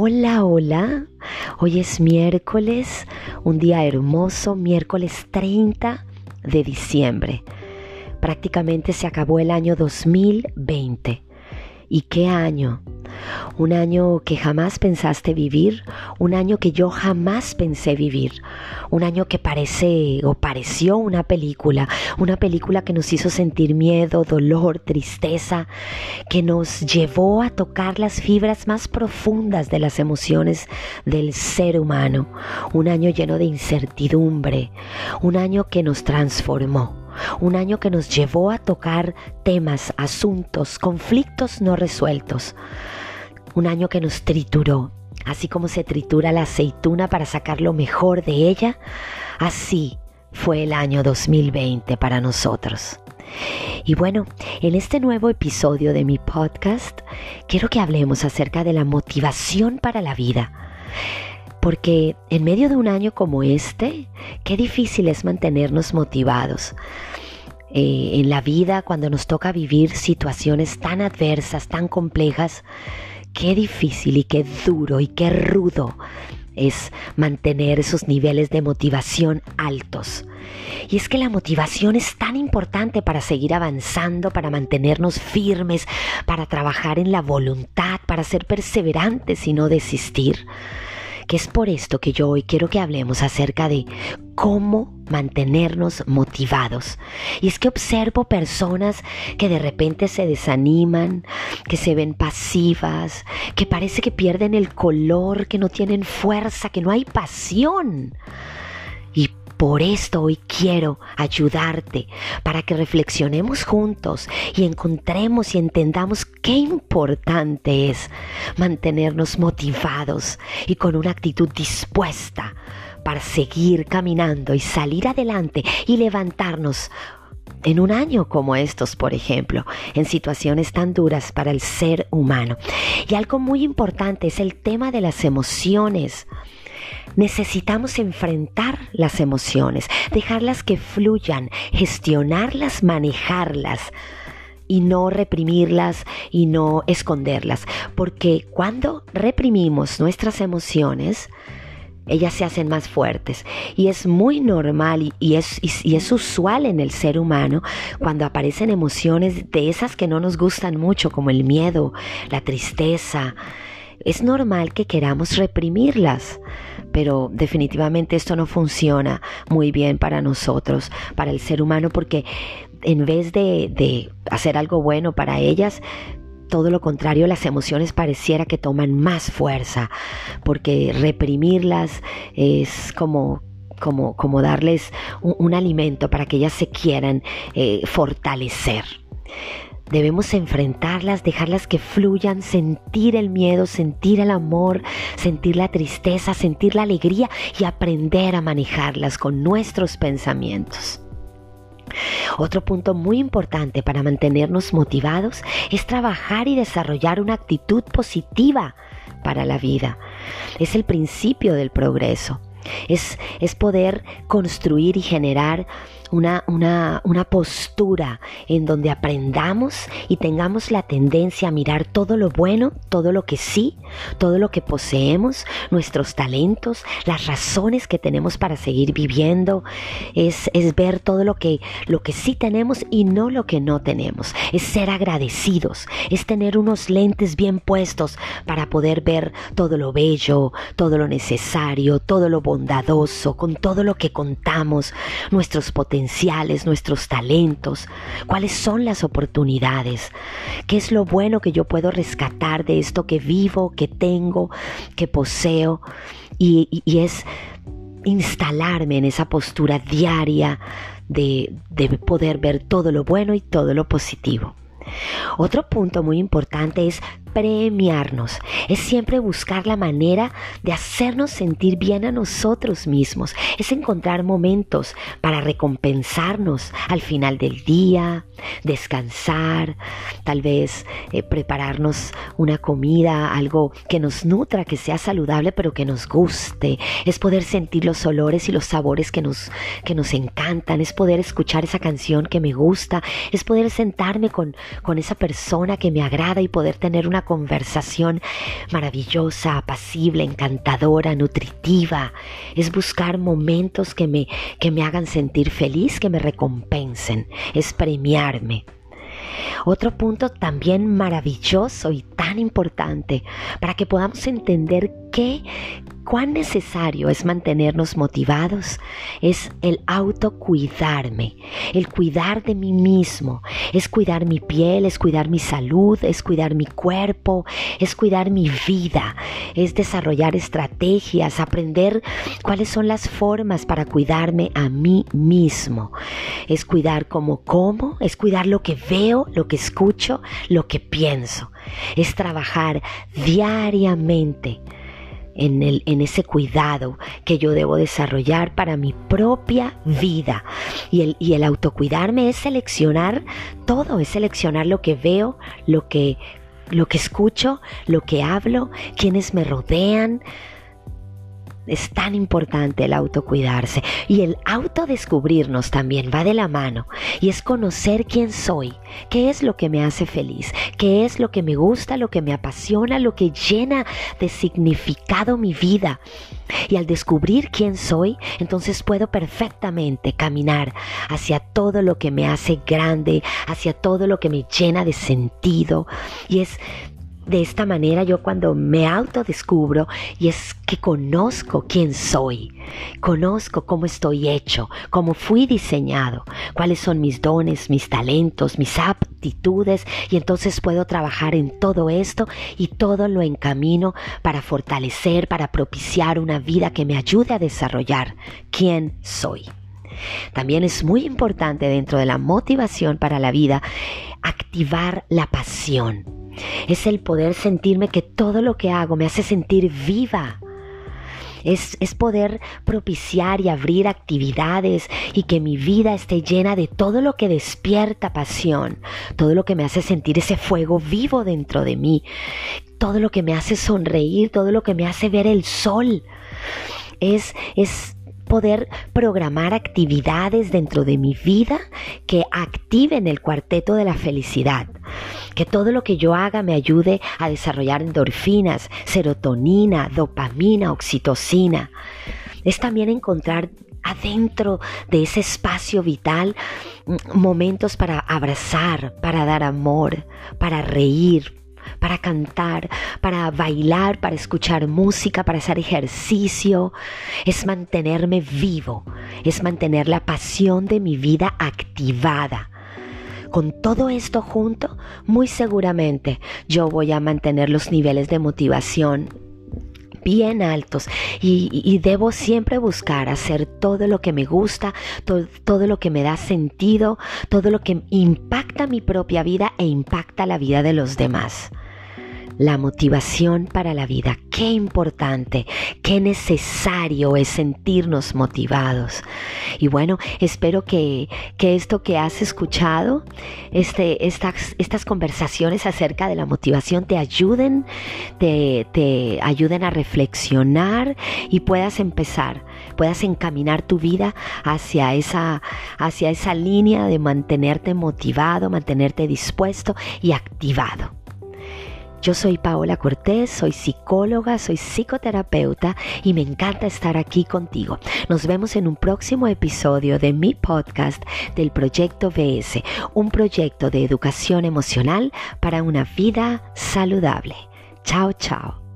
Hola, hola. Hoy es miércoles, un día hermoso, miércoles 30 de diciembre. Prácticamente se acabó el año 2020. ¿Y qué año? Un año que jamás pensaste vivir, un año que yo jamás pensé vivir, un año que parece o pareció una película, una película que nos hizo sentir miedo, dolor, tristeza, que nos llevó a tocar las fibras más profundas de las emociones del ser humano, un año lleno de incertidumbre, un año que nos transformó un año que nos llevó a tocar temas, asuntos, conflictos no resueltos, un año que nos trituró, así como se tritura la aceituna para sacar lo mejor de ella, así fue el año 2020 para nosotros. Y bueno, en este nuevo episodio de mi podcast, quiero que hablemos acerca de la motivación para la vida. Porque en medio de un año como este, qué difícil es mantenernos motivados. Eh, en la vida, cuando nos toca vivir situaciones tan adversas, tan complejas, qué difícil y qué duro y qué rudo es mantener esos niveles de motivación altos. Y es que la motivación es tan importante para seguir avanzando, para mantenernos firmes, para trabajar en la voluntad, para ser perseverantes y no desistir que es por esto que yo hoy quiero que hablemos acerca de cómo mantenernos motivados. Y es que observo personas que de repente se desaniman, que se ven pasivas, que parece que pierden el color, que no tienen fuerza, que no hay pasión. Por esto hoy quiero ayudarte para que reflexionemos juntos y encontremos y entendamos qué importante es mantenernos motivados y con una actitud dispuesta para seguir caminando y salir adelante y levantarnos en un año como estos, por ejemplo, en situaciones tan duras para el ser humano. Y algo muy importante es el tema de las emociones necesitamos enfrentar las emociones, dejarlas que fluyan, gestionarlas, manejarlas y no reprimirlas y no esconderlas. Porque cuando reprimimos nuestras emociones, ellas se hacen más fuertes. Y es muy normal y, es, y, es, usual en el ser humano cuando aparecen emociones de esas que no nos gustan mucho, como el miedo, la tristeza. Es normal que queramos reprimirlas pero definitivamente esto no funciona muy bien para nosotros, para el ser humano, porque en vez de, hacer algo bueno para ellas, todo lo contrario, las emociones pareciera que toman más fuerza, porque reprimirlas es como como, como darles un, alimento para que ellas se quieran eh, fortalecer. Debemos enfrentarlas, dejarlas que fluyan, sentir el miedo, sentir el amor, sentir la tristeza, sentir la alegría y aprender a manejarlas con nuestros pensamientos. Otro punto muy importante para mantenernos motivados es trabajar y desarrollar una actitud positiva para la vida. Es el principio del progreso. Es, es poder construir y generar una, una, una postura en donde aprendamos y tengamos la tendencia a mirar todo lo bueno, todo lo que sí, todo lo que poseemos, nuestros talentos, las razones que tenemos para seguir viviendo, es, es ver todo lo que, lo que sí tenemos y no lo que no tenemos, es ser agradecidos, es tener unos lentes bien puestos para poder ver todo lo bello, todo lo necesario, todo lo bondadoso, con todo lo que contamos, nuestros potenciales nuestros talentos, cuáles son las oportunidades, qué es lo bueno que yo puedo rescatar de esto que vivo, que tengo, que poseo. Y, es instalarme en esa postura diaria de, de poder ver todo lo bueno y todo lo positivo. Otro punto muy importante es premiarnos, es siempre buscar la manera de hacernos sentir bien a nosotros mismos, es encontrar momentos para recompensarnos al final del día, descansar, tal vez eh, prepararnos una comida, algo que nos nutra, que sea saludable, pero que nos guste, es poder sentir los olores y los sabores que nos, que nos encantan, es poder escuchar esa canción que me gusta, es poder sentarme con, con esa persona que me agrada y poder tener una una conversación maravillosa, apacible, encantadora, nutritiva. Es buscar momentos que me, que me hagan sentir feliz, que me recompensen. Es premiarme. Otro punto también maravilloso y tan importante para que podamos entender qué, cuán necesario es mantenernos motivados es el autocuidarme, el cuidar de mí mismo, es cuidar mi piel, es cuidar mi salud, es cuidar mi cuerpo, es cuidar mi vida, es desarrollar estrategias, aprender cuáles son las formas para cuidarme a mí mismo, es cuidar cómo como, es cuidar lo que veo, lo que escucho, lo que pienso, es trabajar diariamente en, el, en ese cuidado que yo debo desarrollar para mi propia vida. Y el, y el autocuidarme es seleccionar todo, es seleccionar lo que veo, lo que, lo que escucho, lo que hablo, quienes me rodean, es tan importante el autocuidarse y el autodescubrirnos también va de la mano y es conocer quién soy, qué es lo que me hace feliz, qué es lo que me gusta, lo que me apasiona, lo que llena de significado mi vida. Y al descubrir quién soy, entonces puedo perfectamente caminar hacia todo lo que me hace grande, hacia todo lo que me llena de sentido. Y es de esta manera yo cuando me autodescubro y es que conozco quién soy, conozco cómo estoy hecho, cómo fui diseñado, cuáles son mis dones, mis talentos, mis aptitudes y entonces puedo trabajar en todo esto y todo lo encamino para fortalecer, para propiciar una vida que me ayude a desarrollar quién soy. También es muy importante dentro de la motivación para la vida activar la pasión es el poder sentirme que todo lo que hago me hace sentir viva. Es, es, poder propiciar y abrir actividades y que mi vida esté llena de todo lo que despierta pasión, todo lo que me hace sentir ese fuego vivo dentro de mí, todo lo que me hace sonreír, todo lo que me hace ver el sol. Es, es poder programar actividades dentro de mi vida que activen el cuarteto de la felicidad. Que todo lo que yo haga me ayude a desarrollar endorfinas, serotonina, dopamina, oxitocina. Es también encontrar adentro de ese espacio vital mm, momentos para abrazar, para dar amor, para reír, para cantar, para bailar, para escuchar música, para hacer ejercicio. Es mantenerme vivo, es mantener la pasión de mi vida activada. Con todo esto junto, muy seguramente yo voy a mantener los niveles de motivación bien altos. Y, debo siempre buscar hacer todo lo que me gusta, todo lo que me da sentido, todo lo que impacta mi propia vida e impacta la vida de los demás la motivación para la vida. Qué importante, qué necesario es sentirnos motivados. Y bueno, espero que, esto que has escuchado, este, estas, estas conversaciones acerca de la motivación te ayuden, te, te ayuden a reflexionar y puedas empezar, puedas encaminar tu vida hacia esa, hacia esa línea de mantenerte motivado, mantenerte dispuesto y activado. Yo soy Paola Cortés, soy psicóloga, soy psicoterapeuta y me encanta estar aquí contigo. Nos vemos en un próximo episodio de mi podcast del Proyecto BS, un proyecto de educación emocional para una vida saludable. Chao, chao.